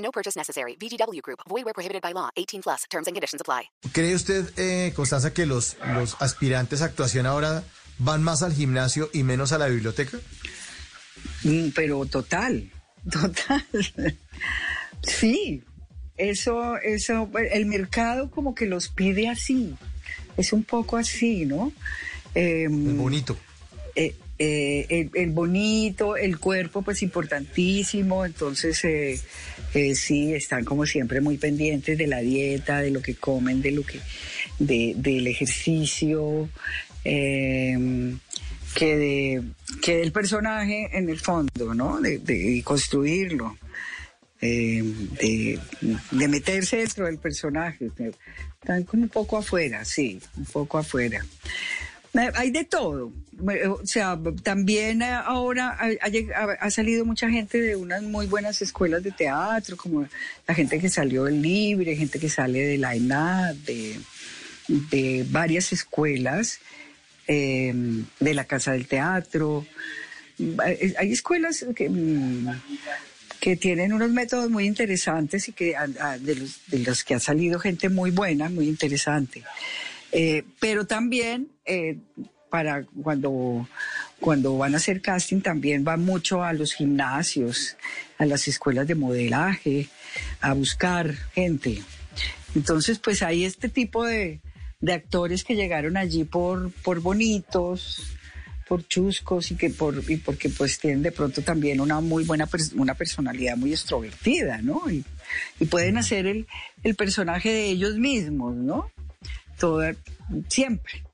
No purchase necessary. VGW Group. Void where prohibited by law. 18 plus. Terms and conditions apply. ¿Cree usted, eh, Constanza, que los, los aspirantes a actuación ahora van más al gimnasio y menos a la biblioteca? Mm, Pero total, total. Sí, eso, eso, el mercado como que los pide así. Es un poco así, ¿no? Em, Es bonito. eh, eh, el, bonito, el cuerpo, pues importantísimo. Entonces, eh, eh, sí, están como siempre muy pendientes de la dieta, de lo que comen, de lo que, de, del ejercicio, eh, que, de, que del personaje en el fondo, ¿no? De, construirlo. eh, de, de meterse dentro del personaje. Están como un poco afuera, sí, un poco afuera. Eh, Hay de todo. Eh, O sea, también eh, ahora ha, salido mucha gente de unas muy buenas escuelas de teatro, como la gente que salió del Libre, gente que sale de la ENAD, de, varias escuelas, de la Casa del Teatro. Hay escuelas que, mm, que tienen unos métodos muy interesantes y que de los, de los que ha salido gente muy buena, muy interesante. Eh, pero también eh, para cuando, cuando van a hacer casting también van mucho a los gimnasios, a las escuelas de modelaje, a buscar gente. Entonces, pues hay este tipo de, de actores que llegaron allí por, por bonitos, por chuscos y que por y porque pues tienen de pronto también una muy buena una personalidad muy extrovertida, ¿no? Y, y pueden hacer el, el personaje de ellos mismos, ¿no? Toda, siempre.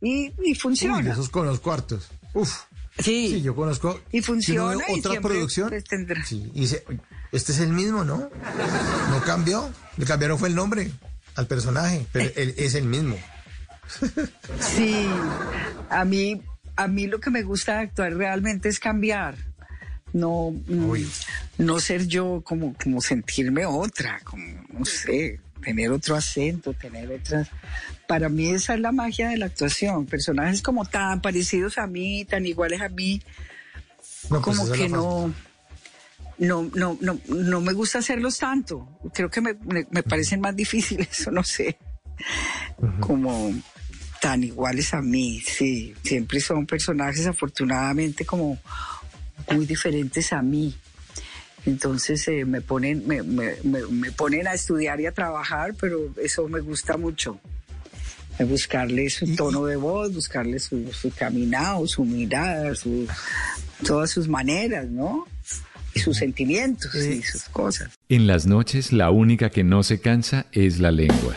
Y, y Uy, funciona. de esos con los cuartos. Uf. sí. Sí, yo conozco. Y si funciona y otra producción. pues, tendrá- Sí, y dice, "Oye, este es el mismo, ¿no? No cambió. Le cambiaron fue el nombre al personaje, pero él es el mismo. Sí, a mí, a mí lo que me gusta de actuar realmente es cambiar. No, mm, Uy. no ser yo como, como sentirme otra, como, no sé, tener otro acento, tener otras. Para mí esa es la magia de la actuación. Personajes como tan parecidos a mí, tan iguales a mí, No, pues como que no, no, no, no, no me gusta hacerlos tanto. Creo que me, me, me parecen más difíciles, o no sé, como tan iguales a mí, sí. Siempre son personajes afortunadamente como muy diferentes a mí. Entonces eh, me ponen, me, me, me, ponen a estudiar y a trabajar, pero eso me gusta mucho. Eh, Buscarle su tono de voz, buscarle su, su caminado, su mirada, su, todas sus maneras, ¿no? Y sus sentimientos y sus cosas. En las noches la única que no se cansa es la lengua.